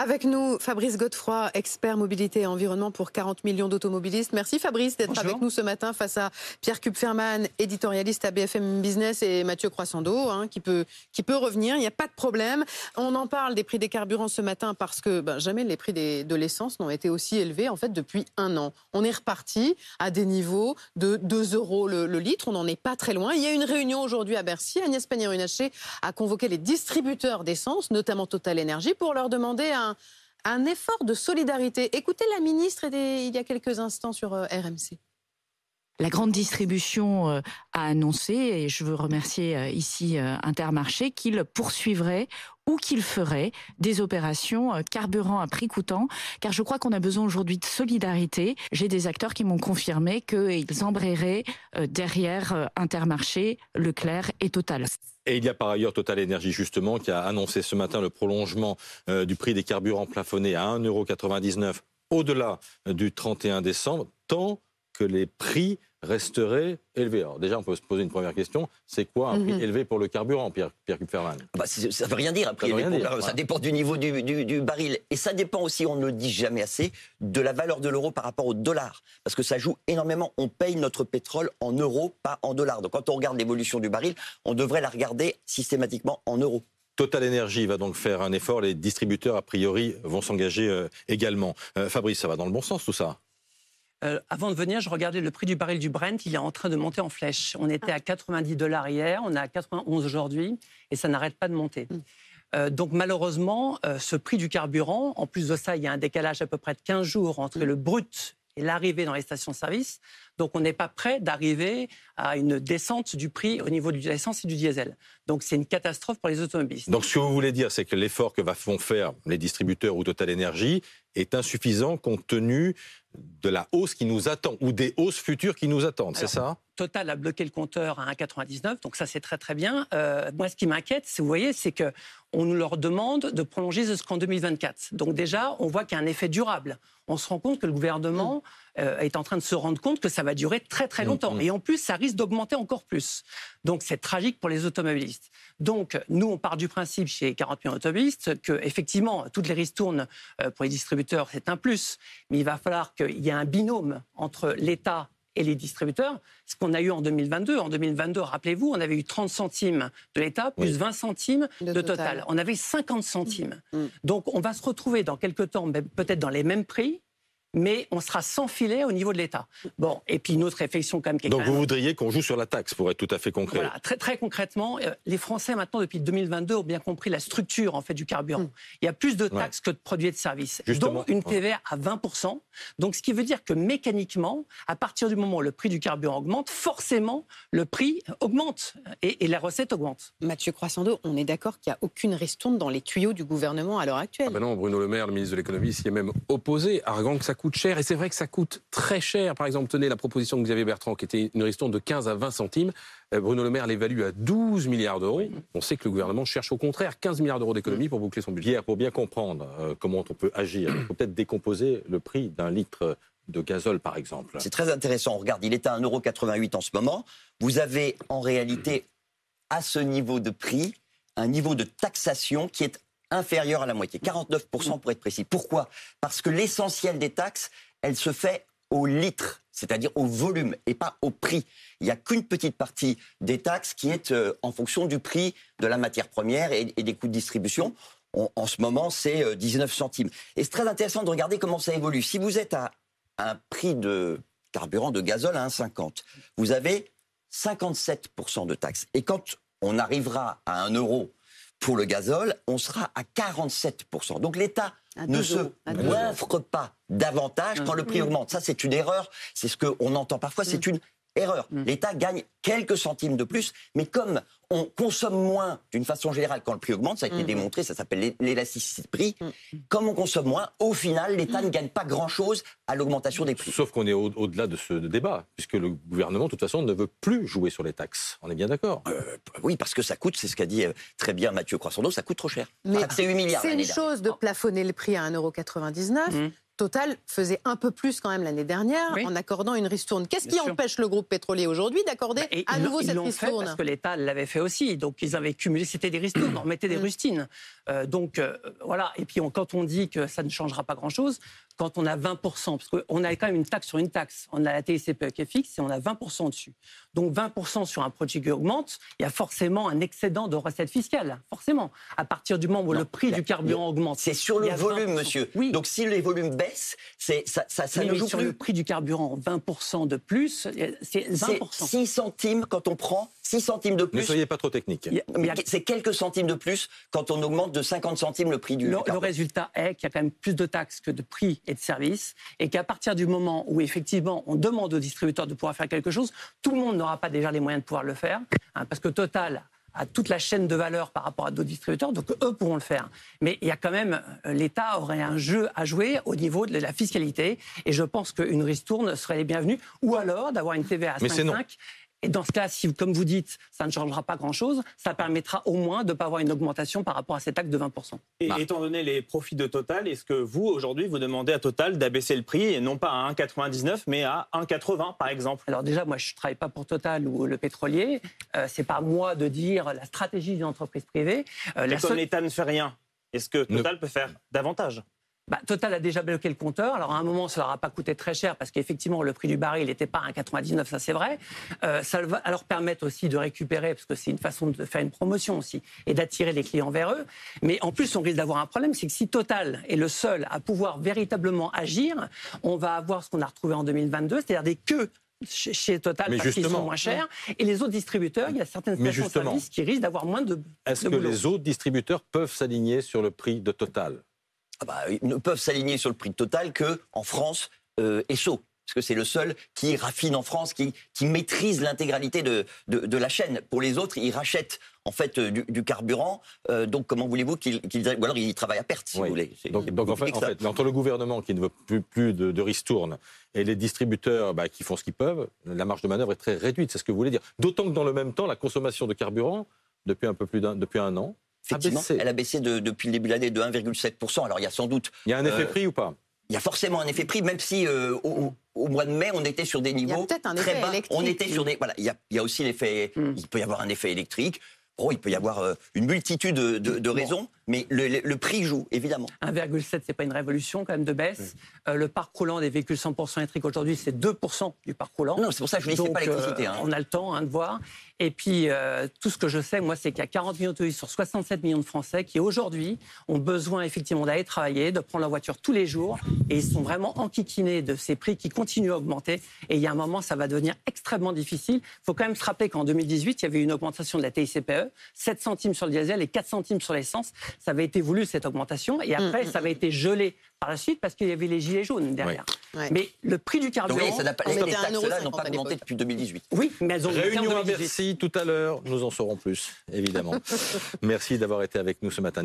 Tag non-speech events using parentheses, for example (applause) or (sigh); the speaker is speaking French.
Avec nous, Fabrice Godefroy, expert mobilité et environnement pour 40 millions d'automobilistes. Merci Fabrice d'être avec nous ce matin face à Pierre Kupferman, éditorialiste à BFM Business, et Mathieu Croissando, hein, qui, peut, qui peut revenir. Il n'y a pas de problème. On en parle des prix des carburants ce matin parce que ben, jamais les prix de l'essence n'ont été aussi élevés en fait depuis un an. On est reparti à des niveaux de 2 euros le, litre. On n'en est pas très loin. Il y a une réunion aujourd'hui à Bercy. Agnès Pannier-Runacher a convoqué les distributeurs d'essence, notamment Total Energy, pour leur demander un un, effort de solidarité. Écoutez la ministre il y a quelques instants sur euh, RMC. La grande distribution euh, a annoncé, et je veux remercier euh, ici Intermarché, qu'il poursuivrait ou qu'il ferait des opérations carburant à prix coûtant, car je crois qu'on a besoin aujourd'hui de solidarité. J'ai des acteurs qui m'ont confirmé qu'ils embrayeraient derrière Intermarché, Leclerc et Total. Et il y a par ailleurs Total Energy justement qui a annoncé ce matin le prolongement euh, du prix des carburants plafonnés à 1,99€ au-delà du 31 décembre, tant que les prix resterait élevé. Alors déjà, on peut se poser une première question. C'est quoi un prix mhm. élevé pour le carburant, Pierre, Pierre Kupferman? Bah, Ça ne veut rien dire, un prix élevé. ça dépend du niveau du, baril. Et ça dépend aussi, on ne le dit jamais assez, de la valeur de l'euro par rapport au dollar. Parce que ça joue énormément. On paye notre pétrole en euros, pas en dollars. Donc quand on regarde l'évolution du baril, on devrait la regarder systématiquement en euros. Total Energy va donc faire un effort. Les distributeurs, a priori, vont s'engager euh, également. Euh, Fabrice, ça va dans le bon sens tout ça? Euh, avant de venir, je regardais le prix du baril du Brent, il est en train de monter en flèche. On était à 90 dollars hier, on est à 91 aujourd'hui, et ça n'arrête pas de monter. Mm. Euh, donc malheureusement, euh, ce prix du carburant, en plus de ça, il y a un décalage à peu près de 15 jours entre mm. le brut et l'arrivée dans les stations-service. Donc on n'est pas prêt d'arriver à une descente du prix au niveau de l'essence et du diesel. Donc c'est une catastrophe pour les automobilistes. Donc ce que vous voulez dire, c'est que l'effort que vont faire les distributeurs ou Total Energy est insuffisant compte tenu de la hausse qui nous attend ou des hausses futures qui nous attendent, c'est ça? Total a bloqué le compteur à 1,99, donc ça c'est très très bien. Euh, moi, ce qui m'inquiète, vous voyez, c'est que on leur demande de prolonger jusqu'en 2024. Donc déjà, on voit qu'il y a un effet durable. On se rend compte que le gouvernement euh, est en train de se rendre compte que ça va durer très très mm, longtemps. Mm. Et en plus, ça risque d'augmenter encore plus. Donc c'est tragique pour les automobilistes. Donc nous, on part du principe chez 40 millions d'automobilistes que effectivement, toutes les ristournes euh, pour les distributeurs, c'est un plus. Mais il va falloir qu'il y ait un binôme entre l'État et les distributeurs, ce qu'on a eu en 2022. En 2022, rappelez-vous, on avait eu 30 centimes de l'État plus 20 centimes de, total. On avait 50 centimes. Mm. Donc on va se retrouver dans quelques temps, peut-être dans les mêmes prix, mais on sera sans filet au niveau de l'État. Bon, et puis une autre réflexion quand même. Qui Donc vous voudriez qu'on joue sur la taxe, pour être tout à fait concret. Voilà, très, très concrètement, euh, les Français maintenant depuis 2022 ont bien compris la structure en fait du carburant. Hmm. Il y a plus de taxes que de produits et de services, Justement. dont une TVA à 20%. Donc ce qui veut dire que mécaniquement, à partir du moment où le prix du carburant augmente, forcément le prix augmente et, et la recette augmente. Mathieu Croissando, on est d'accord qu'il n'y a aucune ristourne dans les tuyaux du gouvernement à l'heure actuelle. Ah ben non, Bruno Le Maire, le ministre de l'économie, s'y est même opposé, arguant que ça coûte cher. Et c'est vrai que ça coûte très cher. Par exemple, tenez la proposition de Xavier Bertrand, qui était une ristourne de 15 à 20 centimes. Euh, Bruno Le Maire l'évalue à 12 milliards d'euros. On sait que le gouvernement cherche au contraire 15 milliards d'euros d'économie pour boucler son budget. pour bien comprendre euh, comment on peut agir, il faut peut-être décomposer le prix d'un litre de gazole, par exemple. C'est très intéressant. On regarde, il est à 1,88€ en ce moment. Vous avez en réalité, à ce niveau de prix, un niveau de taxation qui est inférieur à la moitié, 49% pour être précis. Pourquoi? Parce que l'essentiel des taxes, elle se fait au litre, c'est-à-dire au volume et pas au prix. Il n'y a qu'une petite partie des taxes qui est euh, en fonction du prix de la matière première et, des coûts de distribution. en ce moment, c'est 19 euh, centimes. Et c'est très intéressant de regarder comment ça évolue. Si vous êtes à un prix de carburant de gazole à 1,50, vous avez 57% de taxes. Et quand on arrivera à 1 euro pour le gazole, on sera à 47%. Donc l'État ne se offre pas davantage quand le prix augmente. Ça, c'est une erreur. C'est ce qu'on entend parfois. C'est mm. une erreur. Mm. L'État gagne quelques centimes de plus, mais comme on consomme moins d'une façon générale quand le prix augmente, ça a été mm. démontré, ça s'appelle l'élasticité de prix, comme on consomme moins, au final, l'État ne gagne pas grand-chose à l'augmentation des prix. Sauf qu'on est au-delà de ce débat, puisque le gouvernement, de toute façon, ne veut plus jouer sur les taxes. On est bien d'accord? Euh, Oui, parce que ça coûte, c'est ce qu'a dit euh, très bien Mathieu Croissando, ça coûte trop cher. c'est 8 milliards. C'est une chose de plafonner le prix à 1,99€. Total faisait un peu plus quand même l'année dernière en accordant une ristourne. Qu'est-ce qui empêche le groupe pétrolier aujourd'hui d'accorder bah, à nouveau cette ristourne Parce que l'État l'avait fait aussi. Donc ils avaient cumulé, c'était des ristournes, on mettait des mm. rustines. Euh, donc euh, voilà. Et puis quand on dit que ça ne changera pas grand-chose, quand on a 20%, parce qu'on a quand même une taxe sur une taxe, on a la TICPE qui est fixe et on a 20% dessus. Donc 20% sur un produit qui augmente, il y a forcément un excédent de recettes fiscales, forcément. À partir du moment où le prix du carburant augmente. C'est sur le volume, monsieur. Oui. Donc si les volumes baissent, c'est ça, ça, ça ne joue sur le prix du carburant, 20% de plus, c'est 20%. 6 centimes quand on prend 6 centimes de plus. Ne soyez pas trop technique. C'est quelques centimes de plus quand on augmente de 50 centimes le prix du. Le, le résultat est qu'il y a quand même plus de taxes que de prix et de services, et qu'à partir du moment où effectivement on demande aux distributeurs de pouvoir faire quelque chose, tout le monde n'aura pas déjà les moyens de pouvoir le faire, hein, parce que Total a toute la chaîne de valeur par rapport à d'autres distributeurs, donc eux pourront le faire. Mais il y a quand même, euh, l'État aurait un jeu à jouer au niveau de la fiscalité, et je pense qu'une ristourne serait les bienvenue, ou alors d'avoir une TVA à 5,5 et dans ce cas, si, comme vous dites, ça ne changera pas grand-chose, ça permettra au moins de ne pas avoir une augmentation par rapport à cet acte de 20%. Et étant donné les profits de Total, est-ce que vous, aujourd'hui, vous demandez à Total d'abaisser le prix, et non pas à 1,99, mais à 1,80, par exemple? Alors déjà, moi, je ne travaille pas pour Total ou le pétrolier. Euh, Ce n'est pas moi de dire la stratégie d'une entreprise privée. Euh, la comme l'État ne fait rien, est-ce que Total peut faire davantage? Bah, Total a déjà bloqué le compteur. Alors à un moment, ça leur a pas coûté très cher parce qu'effectivement, le prix du baril n'était pas à 1,99, ça c'est vrai. Euh, ça va leur permettre aussi de récupérer, parce que c'est une façon de faire une promotion aussi, et d'attirer les clients vers eux. Mais en plus, on risque d'avoir un problème, c'est que si Total est le seul à pouvoir véritablement agir, on va avoir ce qu'on a retrouvé en 2022, c'est-à-dire des queues chez Total parce qu'ils sont moins chers. Et les autres distributeurs, il y a certaines stations-service qui risquent d'avoir moins de. Est-ce que les autres distributeurs peuvent s'aligner sur le prix de Total? Bah, ils ne peuvent s'aligner sur le prix total que en France euh, Esso parce que c'est le seul qui raffine en France, qui, qui maîtrise l'intégralité de, de, la chaîne. Pour les autres, ils rachètent en fait euh, du, carburant. Euh, donc comment voulez-vous qu'ils ou alors ils travaillent à perte, si vous voulez. Donc, en, fait, entre le gouvernement qui ne veut plus, plus de, de, ristourne et les distributeurs bah, qui font ce qu'ils peuvent, la marge de manœuvre est très réduite. C'est ce que vous voulez dire. D'autant que dans le même temps, la consommation de carburant depuis un peu plus d'un depuis un an Effectivement, elle a baissé depuis le début de l'année de 1,7%. Alors il y a sans doute. Il y a un effet euh, prix ou pas? il y a forcément un effet prix, même si euh, au, mois de mai, on était sur des niveaux très bas. On était sur des. Voilà, il y a, il y a aussi l'effet. Hmm. Il peut y avoir un effet électrique. Oh, il peut y avoir euh, une multitude de, raisons, mais le, prix joue, évidemment. 1,7, c'est pas une révolution quand même de baisse. Euh, le parc roulant des véhicules 100% électriques aujourd'hui, c'est 2% du parc roulant. Non, c'est pour ça que je ne dis pas l'électricité. Hein. On a le temps hein, de voir. Et puis, euh, tout ce que je sais, moi, c'est qu'il y a 40 millions de sur 67 millions de Français qui, aujourd'hui, ont besoin effectivement d'aller travailler, de prendre la voiture tous les jours. Et ils sont vraiment enquiquinés de ces prix qui continuent à augmenter. Et il y a un moment, ça va devenir extrêmement difficile. Il faut quand même se rappeler qu'en 2018, il y avait une augmentation de la TICPE, 7 centimes sur le diesel et 4 centimes sur l'essence. Ça avait été voulu, cette augmentation. Et après, mm, mm, ça avait mm. été gelé par la suite parce qu'il y avait les gilets jaunes derrière. Mais le prix du carburant... oui, ça n'a pas, les taxes-là n'ont pas augmenté depuis 2018. Oui, mais elles ont Réunion à Bercy tout à l'heure, nous en saurons plus, évidemment. (laughs) Merci d'avoir été avec nous ce matin.